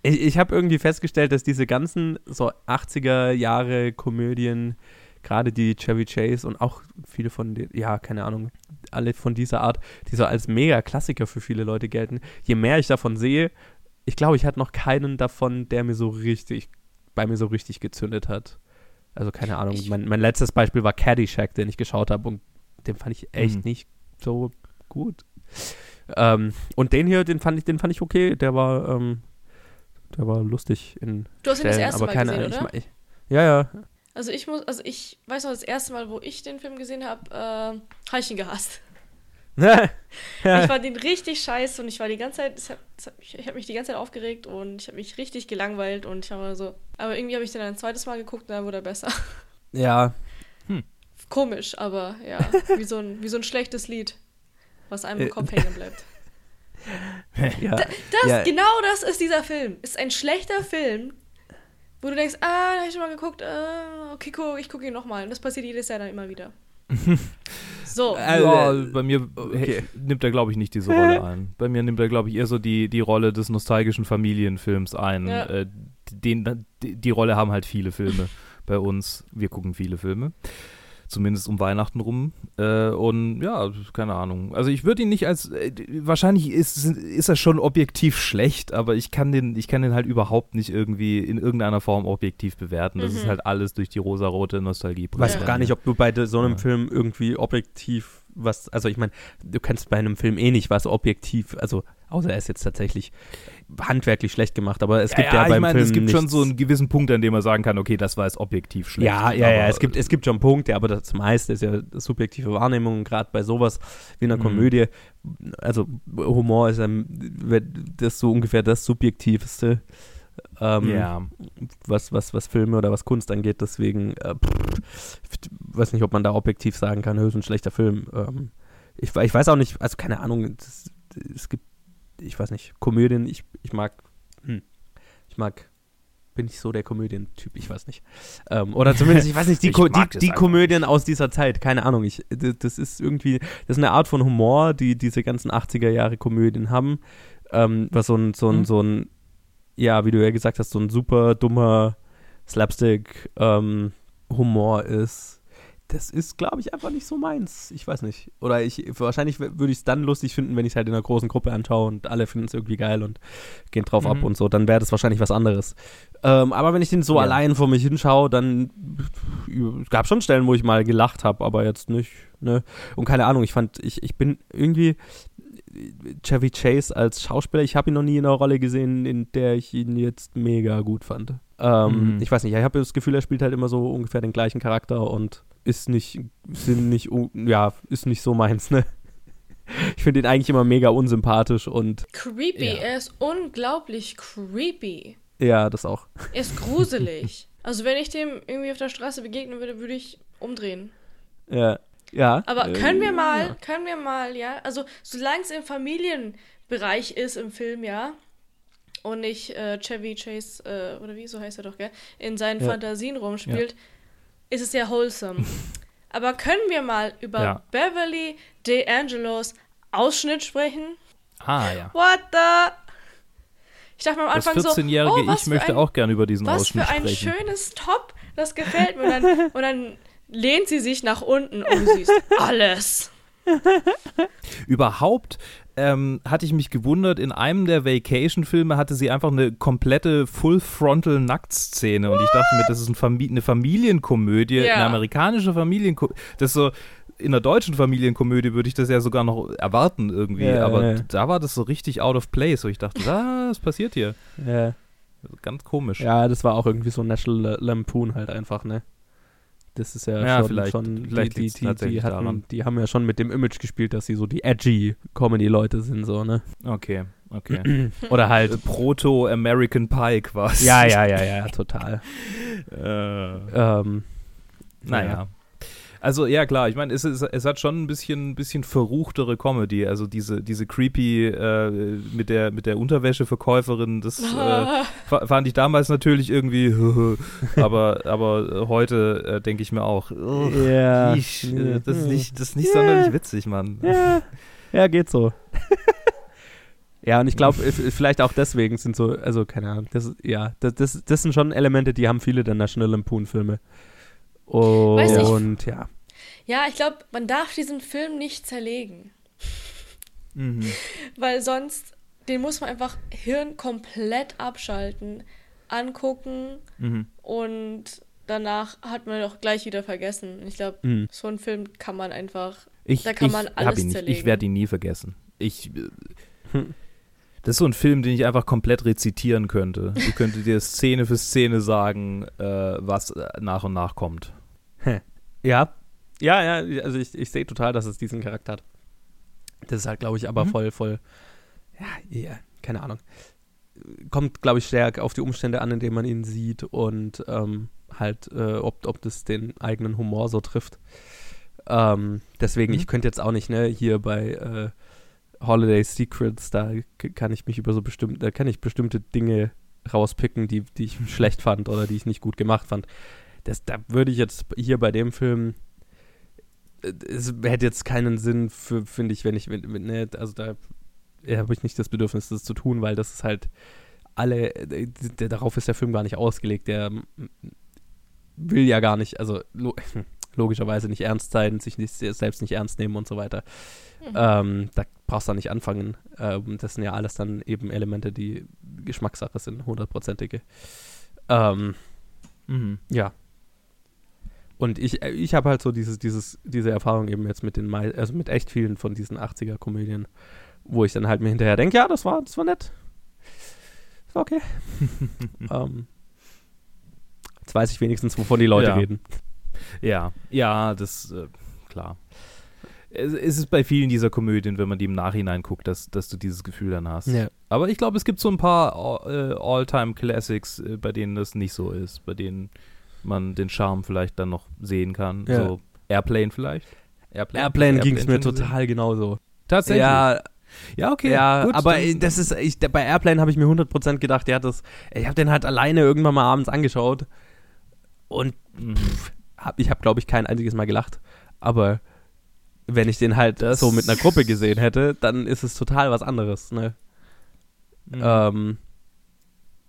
Ich, ich habe irgendwie festgestellt, dass diese ganzen so 80er Jahre Komödien, gerade die Chevy Chase und auch viele von den, ja, keine Ahnung, alle von dieser Art, die so als mega Klassiker für viele Leute gelten, je mehr ich davon sehe, ich glaube, ich hatte noch keinen davon, der mir so richtig, bei mir so richtig gezündet hat. Also keine Ahnung, Ich- mein, mein letztes Beispiel war Caddyshack, den ich geschaut habe und den fand ich echt Mhm. nicht so gut. Ähm, und den hier, den fand ich, den fand ich okay, der war, ähm, der war lustig in Du hast ihn das erste aber Mal keine gesehen, oder? ich, ich, ja, ja. Also ich muss, also ich weiß noch, das erste Mal, wo ich den Film gesehen habe, äh, habe ich ihn gehasst. *laughs* Ich fand ihn richtig scheiße und ich war die ganze Zeit, es hat, es hat mich, ich habe mich die ganze Zeit aufgeregt und ich habe mich richtig gelangweilt und ich habe so, aber irgendwie habe ich den ein zweites Mal geguckt und dann wurde er besser. *laughs* ja, Komisch, aber ja, *laughs* wie so ein, wie so ein schlechtes Lied, was einem im Äh, Kopf hängen bleibt. ja. Das, ja, genau das ist dieser Film. Ist ein schlechter Film, wo du denkst, ah, da habe ich schon mal geguckt, äh, okay, guck, ich gucke ihn nochmal. Und das passiert jedes Jahr dann immer wieder. So. Äh, ja, bei mir okay. nimmt er, glaube ich, nicht diese Rolle ein. Bei mir nimmt er, glaube ich, eher so die, die Rolle des nostalgischen Familienfilms ein. Ja. Äh, den, die, die Rolle haben halt viele Filme bei uns. Wir gucken viele Filme. Zumindest um Weihnachten rum. Äh, und ja, keine Ahnung. Also ich würde ihn nicht als. Äh, wahrscheinlich ist, ist er schon objektiv schlecht, aber ich kann den, ich kann den halt überhaupt nicht irgendwie in irgendeiner Form objektiv bewerten. Das Mhm. ist halt alles durch die rosarote Nostalgie. weiß Ja. auch gar nicht, ob du bei so einem Ja. Film irgendwie objektiv was, also ich meine, du kannst bei einem Film eh nicht was objektiv, also außer er ist jetzt tatsächlich handwerklich schlecht gemacht, aber es gibt ja, ich beim meine, Film es gibt schon nichts- so einen gewissen Punkt, an dem man sagen kann, okay, das war jetzt objektiv schlecht. Ja, ja, ja, es gibt, es gibt schon Punkte, aber das meiste ist ja subjektive Wahrnehmung, gerade bei sowas wie einer Mhm. Komödie. Also Humor ist ähm, das so ungefähr das Subjektivste, ähm, ja. was, was, was Filme oder was Kunst angeht. Deswegen, äh, pff, ich weiß nicht, ob man da objektiv sagen kann, höchst ein schlechter Film. Ähm, ich, ich weiß auch nicht, also keine Ahnung, das, es gibt, ich weiß nicht, Komödien, ich, ich mag, hm, ich mag, bin ich so der Komödientyp, ich weiß nicht. Ähm, oder zumindest, ich weiß nicht, *laughs* die, Ko die, die Komödien aus dieser Zeit, keine Ahnung, ich, das, das ist irgendwie, das ist eine Art von Humor, die diese ganzen 80er Jahre Komödien haben, ähm, was so ein, so ein, Mhm. so ein, ja, wie du ja gesagt hast, so ein super dummer Slapstick ähm, Humor ist. Das ist, glaube ich, einfach nicht so meins. Ich weiß nicht. Oder ich, wahrscheinlich würde ich es dann lustig finden, wenn ich es halt in einer großen Gruppe anschaue und alle finden es irgendwie geil und gehen drauf ab Mhm. und so. Dann wäre das wahrscheinlich was anderes. Ähm, aber wenn ich den so Ja. allein vor mich hinschaue, dann es gab schon Stellen, wo ich mal gelacht habe, aber jetzt nicht. Ne? Und keine Ahnung, ich fand, ich, ich bin irgendwie Chevy Chase als Schauspieler, ich habe ihn noch nie in einer Rolle gesehen, in der ich ihn jetzt mega gut fand. Ähm, Mhm. Ich weiß nicht, ich habe das Gefühl, er spielt halt immer so ungefähr den gleichen Charakter und ist nicht, sind nicht, ja, ist nicht so meins, ne? *laughs* Ich finde ihn eigentlich immer mega unsympathisch und Creepy, Ja. er ist unglaublich creepy. ja, das auch. Er ist gruselig. *laughs* also wenn ich dem irgendwie auf der Straße begegnen würde, würde ich umdrehen. Ja. Ja. Aber äh, können wir mal, ja. können wir mal, ja, also solange es im Familienbereich ist im Film, ja, und nicht äh, Chevy Chase, äh, oder wie, so heißt er doch, gell, in seinen Ja. Fantasien rumspielt, ist es ja wholesome. *laughs* Aber können wir mal über Ja. Beverly D'Angelos Ausschnitt sprechen? Ah, ja. What the? Ich dachte mir am Das Anfang so, 14-jährige oh, was Ich für möchte ein, auch gerne über diesen was für Ausschnitt ein sprechen. schönes Top, das gefällt mir. Und dann, *laughs* und dann lehnt sie sich nach unten und du siehst *laughs* alles. Überhaupt ähm, hatte ich mich gewundert, in einem der Vacation-Filme hatte sie einfach eine komplette Full-Frontal-Nacktszene und ich dachte mir, das ist ein Famili eine Familienkomödie, Ja. eine amerikanische Familienkomödie. Das ist so, in einer deutschen Familienkomödie würde ich das ja sogar noch erwarten irgendwie, Ja, aber ja. da war das so richtig out of place, wo ich dachte, was passiert hier? Ja. Ganz komisch. ja, das war auch irgendwie so National Lampoon halt einfach, ne? Das ist ja, Ja, schon, vielleicht- schon vielleicht die, die, die, die, hatten, daran. die haben ja schon mit dem Image gespielt, dass sie so die edgy Comedy-Leute sind, so, ne? Okay, okay. *clears throat* Oder halt. Äh, Proto-American Pie quasi. ja, ja, ja, ja, total. *laughs* Äh, ähm, Naja. Also ja klar, ich meine, es, ist, es hat schon ein bisschen, bisschen verruchtere Comedy. Also diese, diese creepy äh, mit der mit der Unterwäscheverkäuferin, das äh, *laughs* fa- fand ich damals natürlich irgendwie, *laughs* aber aber heute äh, denke ich mir auch, ugh, Ja. ich, äh, das ist nicht das ist nicht sonderlich witzig, Mann. Ja, ja geht so. *laughs* ja, und ich glaube, vielleicht auch deswegen sind so, also keine Ahnung, das, ja, das, das, das sind schon Elemente, die haben viele der National Lampoon-Filme. Weiß nicht. Und ja. Ja, ich glaube, man darf diesen Film nicht zerlegen. Mhm. Weil sonst, den muss man einfach Hirn komplett abschalten, angucken Mhm. und danach hat man doch gleich wieder vergessen. Ich glaube, Mhm. so einen Film kann man einfach. Ich, Da kann ich man hab alles ihn nicht. Ich zerlegen. werde ihn nie vergessen. Ich, äh, Hm. das ist so ein Film, den ich einfach komplett rezitieren könnte. Ich könnte dir Szene für Szene sagen, äh, was äh, nach und nach kommt. Ja. Ja, ja, also ich, ich sehe total, dass es diesen Charakter hat. Das ist halt, glaube ich, aber Mhm. voll, voll, ja, ja, keine Ahnung. Kommt, glaube ich, stark auf die Umstände an, in denen man ihn sieht und ähm, halt, äh, ob, ob das den eigenen Humor so trifft. Ähm, deswegen, Mhm. ich könnte jetzt auch nicht, ne, hier bei äh, Holiday Secrets, da kann ich mich über so bestimmte, da kann ich bestimmte Dinge rauspicken, die, die ich schlecht fand oder die ich nicht gut gemacht fand. Das, da würde ich jetzt hier bei dem Film, äh, es hätte jetzt keinen Sinn für, finde ich, wenn ich, wenn, wenn, ne, also da habe ich nicht das Bedürfnis, das zu tun, weil das ist halt alle, äh, der, darauf ist der Film gar nicht ausgelegt. Der will ja gar nicht, also lo *laughs* logischerweise nicht ernst sein, sich nicht, selbst nicht ernst nehmen und so weiter. Mhm. Ähm, da brauchst du nicht anfangen. Ähm, das sind ja alles dann eben Elemente, die Geschmackssache sind, hundertprozentige. Ähm, Mhm. ja. Und ich, äh, ich habe halt so dieses, dieses, diese Erfahrung eben jetzt mit den, also mit echt vielen von diesen 80er-Komödien, wo ich dann halt mir hinterher denke, ja, das war, das war nett. Das war okay. *laughs* ähm, jetzt weiß ich wenigstens, wovon die Leute Ja. reden. Ja, ja, das, äh, klar. Es, es ist bei vielen dieser Komödien, wenn man die im Nachhinein guckt, dass, dass du dieses Gefühl dann hast. Ja. Aber ich glaube, es gibt so ein paar äh, All-Time-Classics, äh, bei denen das nicht so ist, bei denen man den Charme vielleicht dann noch sehen kann. Ja. So Airplane vielleicht. Airplane ging es mir total genauso. Tatsächlich. Ja, ja okay. ja, gut, aber dann- das ist, ich, bei Airplane habe ich mir 100% gedacht, ja, das, ich habe den halt alleine irgendwann mal abends angeschaut und Mhm. hab, ich habe, glaube ich, kein einziges Mal gelacht, aber wenn ich den halt Das- so mit einer Gruppe gesehen hätte, dann ist es total was anderes, ne? Mhm. Ähm,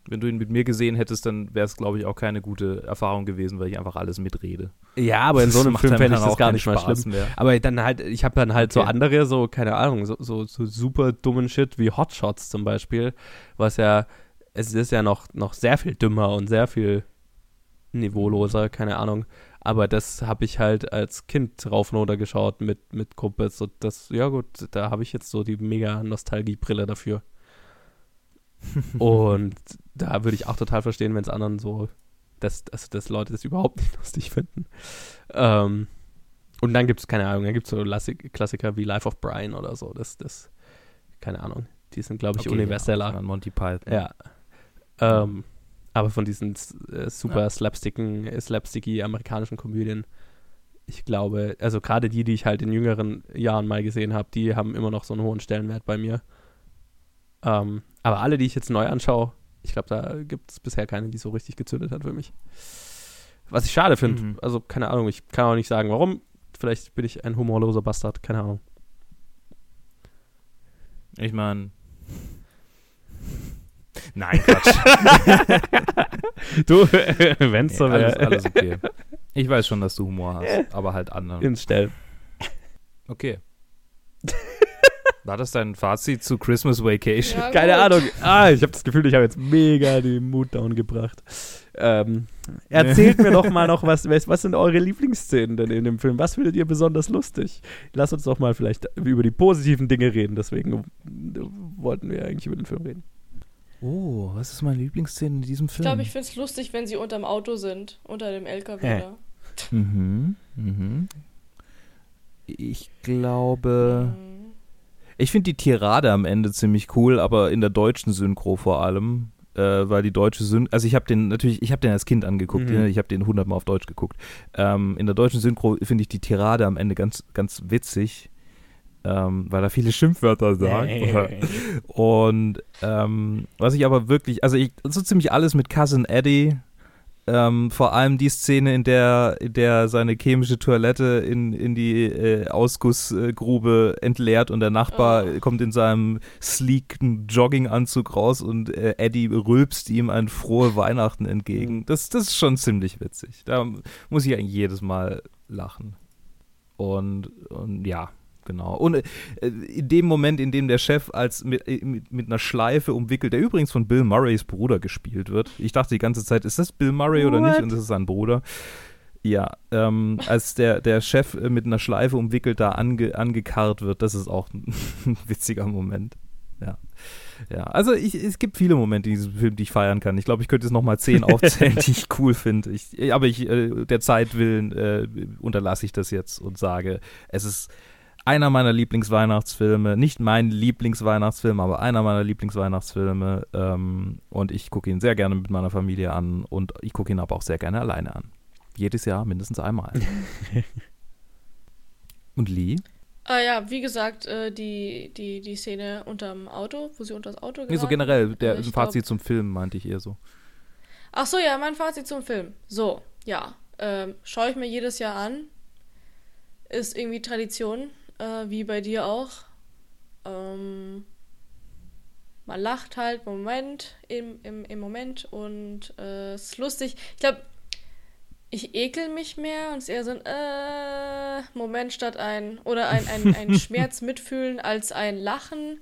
Wenn du ihn mit mir gesehen hättest, dann wäre es, glaube ich, auch keine gute Erfahrung gewesen, weil ich einfach alles mitrede. ja, aber in *laughs* so einem Film fände ich das gar nicht mal Spaß schlimm. Mehr. Aber dann halt, ich habe dann halt so Okay. andere, so, keine Ahnung, so, so, so super dummen Shit wie Hotshots zum Beispiel, was ja, es ist ja noch, noch sehr viel dümmer und sehr viel niveauloser, keine Ahnung. Aber das habe ich halt als Kind rauf und runter geschaut mit, mit Kumpels und das, ja gut, da habe ich jetzt so die mega Nostalgiebrille dafür. *laughs* und da würde ich auch total verstehen, wenn es anderen so, dass, dass, dass Leute das überhaupt nicht *laughs* lustig finden. Ähm, und dann gibt es, keine Ahnung, dann gibt es so Klassik Klassiker wie Life of Brian oder so. Das, das, keine Ahnung. Die sind, glaube ich, Okay, universeller. Ja, an Monty Python. Ja. Ähm, aber von diesen äh, super Ja. slapsticken, äh, slapsticky amerikanischen Komödien, ich glaube, also gerade die, die ich halt in jüngeren Jahren mal gesehen habe, die haben immer noch so einen hohen Stellenwert bei mir. Ähm, aber alle, die ich jetzt neu anschaue, ich glaube, da gibt es bisher keine, die so richtig gezündet hat für mich. Was ich schade finde. Mhm. Also, keine Ahnung, ich kann auch nicht sagen, warum. Vielleicht bin ich ein humorloser Bastard, keine Ahnung. Ich meine. Nein, Quatsch. *laughs* Du, *laughs* wenn es so Nee, alles, wäre, alles okay. Ich weiß schon, dass du Humor hast, *laughs* aber halt anderen. ins Stell. Okay. War das dein Fazit zu Christmas Vacation? Ja, Keine gut. Ahnung. Ah, ich habe das Gefühl, ich habe jetzt mega den Mood down gebracht. Ähm, erzählt mir doch mal noch, was, was, sind eure Lieblingsszenen denn in dem Film? Was findet ihr besonders lustig? Lasst uns doch mal vielleicht über die positiven Dinge reden. Deswegen äh, wollten wir eigentlich über den Film reden. Oh, was ist meine Lieblingsszene in diesem Ich Film? glaube, ich finde es lustig, wenn sie unterm Auto sind, unter dem LKW da. Mhm, mhm. Ich glaube. Mhm. Ich finde die Tirade am Ende ziemlich cool, aber in der deutschen Synchro vor allem. Äh, weil die deutsche Synchro, also ich habe den natürlich, ich habe den als Kind angeguckt, Mhm. ne? ich habe den hundertmal auf Deutsch geguckt. Ähm, in der deutschen Synchro finde ich die Tirade am Ende ganz, ganz witzig, ähm, weil er viele Schimpfwörter sagt. Und ähm, was ich aber wirklich, also ich, so ziemlich alles mit Cousin Eddie, ähm, vor allem die Szene, in der, in der seine chemische Toilette in, in die äh, Ausgussgrube entleert und der Nachbar Oh. kommt in seinem sleeken Jogginganzug raus und äh, Eddie rülpst ihm ein frohe Weihnachten entgegen. Das, das ist schon ziemlich witzig. Da muss ich eigentlich jedes Mal lachen. Und, und ja, genau. Und äh, in dem Moment, in dem der Chef als mit, äh, mit, mit einer Schleife umwickelt, der übrigens von Bill Murrays Bruder gespielt wird. Ich dachte die ganze Zeit, ist das Bill Murray oder nicht? What? Und das ist sein Bruder. Ja, ähm, als der, der Chef äh, mit einer Schleife umwickelt da ange, angekarrt wird, das ist auch *laughs* ein witziger Moment. Ja. Ja, also ich, es gibt viele Momente in diesem Film, die ich feiern kann. Ich glaube, ich könnte jetzt nochmal zehn aufzählen, die ich cool finde. Ich, aber ich, äh, der Zeit willen äh, unterlasse ich das jetzt und sage, es ist einer meiner Lieblingsweihnachtsfilme. Nicht mein Lieblingsweihnachtsfilm, aber einer meiner Lieblingsweihnachtsfilme. Ähm, und ich gucke ihn sehr gerne mit meiner Familie an und ich gucke ihn aber auch sehr gerne alleine an. Jedes Jahr mindestens einmal. *laughs* und Lee? Ah ja, wie gesagt, äh, die, die, die Szene unterm Auto, wo sie unter das Auto Nee, so generell, der Äh, ich Fazit zum Film meinte ich eher so. Ach so, ja, mein Fazit zum Film. So, ja. Ähm, Schaue ich mir jedes Jahr an. Ist irgendwie Tradition, äh, wie bei dir auch. Ähm, man lacht halt Moment im, im, im Moment und äh, ist lustig. Ich glaube, ich ekel mich mehr und es ist eher so ein äh, Moment statt ein oder ein, ein, ein *laughs* Schmerz mitfühlen als ein Lachen.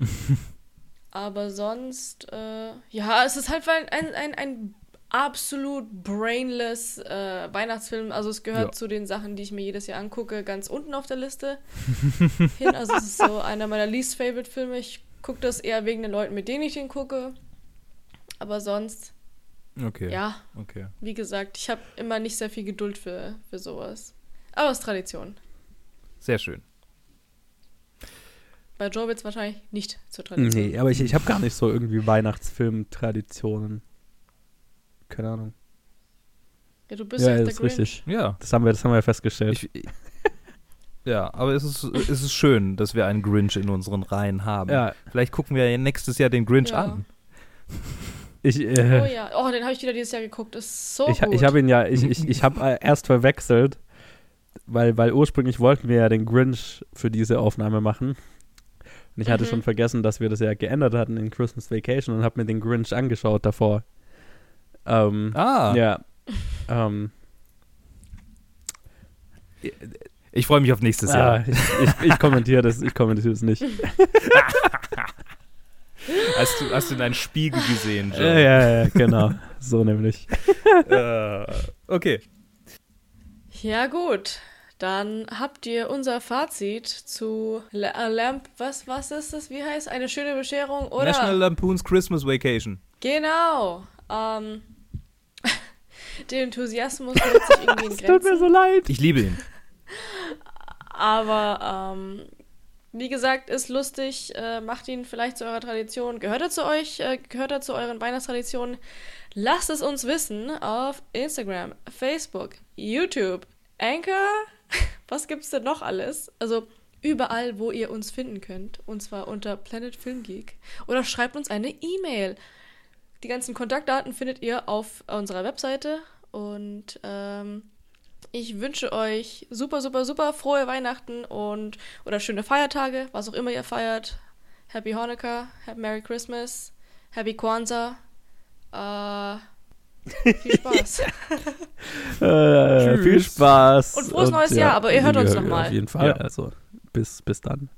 *laughs* Aber sonst, äh, ja, es ist halt ein, ein, ein, ein absolut brainless äh, Weihnachtsfilm. Also es gehört Ja. zu den Sachen, die ich mir jedes Jahr angucke, ganz unten auf der Liste *laughs* hin. Also es ist so einer meiner least favorite Filme. Ich gucke das eher wegen den Leuten, mit denen ich den gucke. Aber sonst, Okay. ja, Okay. wie gesagt, ich habe immer nicht sehr viel Geduld für, für sowas. Aber es ist Tradition. Sehr schön. Bei Joe wird es wahrscheinlich nicht zur Tradition. Nee, aber ich, ich habe gar nicht so irgendwie Weihnachtsfilm-Traditionen. Keine Ahnung. Ja, du bist Ja, das ist Grinch. richtig. Ja. Das haben wir, das haben wir festgestellt. Ich, ja, aber es ist, es ist schön, dass wir einen Grinch in unseren Reihen haben. ja, Vielleicht gucken wir ja nächstes Jahr den Grinch Ja. an. ich, Oh äh, ja, oh, den habe ich wieder dieses Jahr geguckt. Ist so ich, gut. ich habe ihn ja, ich, ich, ich habe äh, erst verwechselt, weil, weil ursprünglich wollten wir ja den Grinch für diese Aufnahme machen. Und ich hatte Mhm. schon vergessen, dass wir das ja geändert hatten in Christmas Vacation und habe mir den Grinch angeschaut davor. Ähm, Ah, Ja. ähm, ich freue mich auf nächstes ah, Jahr. ich, ich, ich kommentiere das, ich kommentiere das nicht. *laughs* Hast du, hast du in deinen Spiegel gesehen, Ja, Joe? ja, ja, genau. So nämlich. *laughs* Äh, okay. Ja, gut. Dann habt ihr unser Fazit zu La äh, Lamp. Was, was ist das? Wie heißt Eine schöne Bescherung? Oder? National Lampoon's Christmas Vacation. Genau. Ähm, der Enthusiasmus hält sich irgendwie in Es *laughs* tut mir Grenzen. so leid. Ich liebe ihn. Aber ähm, wie gesagt, ist lustig. Äh, macht ihn vielleicht zu eurer Tradition. Gehört er zu euch? Äh, gehört er zu euren Weihnachtstraditionen? Lasst es uns wissen auf Instagram, Facebook, YouTube, Anchor. *laughs* Was gibt's denn noch alles? Also überall, wo ihr uns finden könnt. Und zwar unter Planet Film Geek. Oder schreibt uns eine E-Mail. Die ganzen Kontaktdaten findet ihr auf unserer Webseite. Und ähm, ich wünsche euch super, super, super frohe Weihnachten und oder schöne Feiertage, was auch immer ihr feiert. Happy Hanukkah, Happy Merry Christmas, Happy Kwanzaa. Äh, viel *laughs* Spaß. Äh, viel. Spaß. Und frohes neues Jahr, aber ihr hört uns wir- noch mal. Auf jeden Fall. Ja. Also bis, bis dann.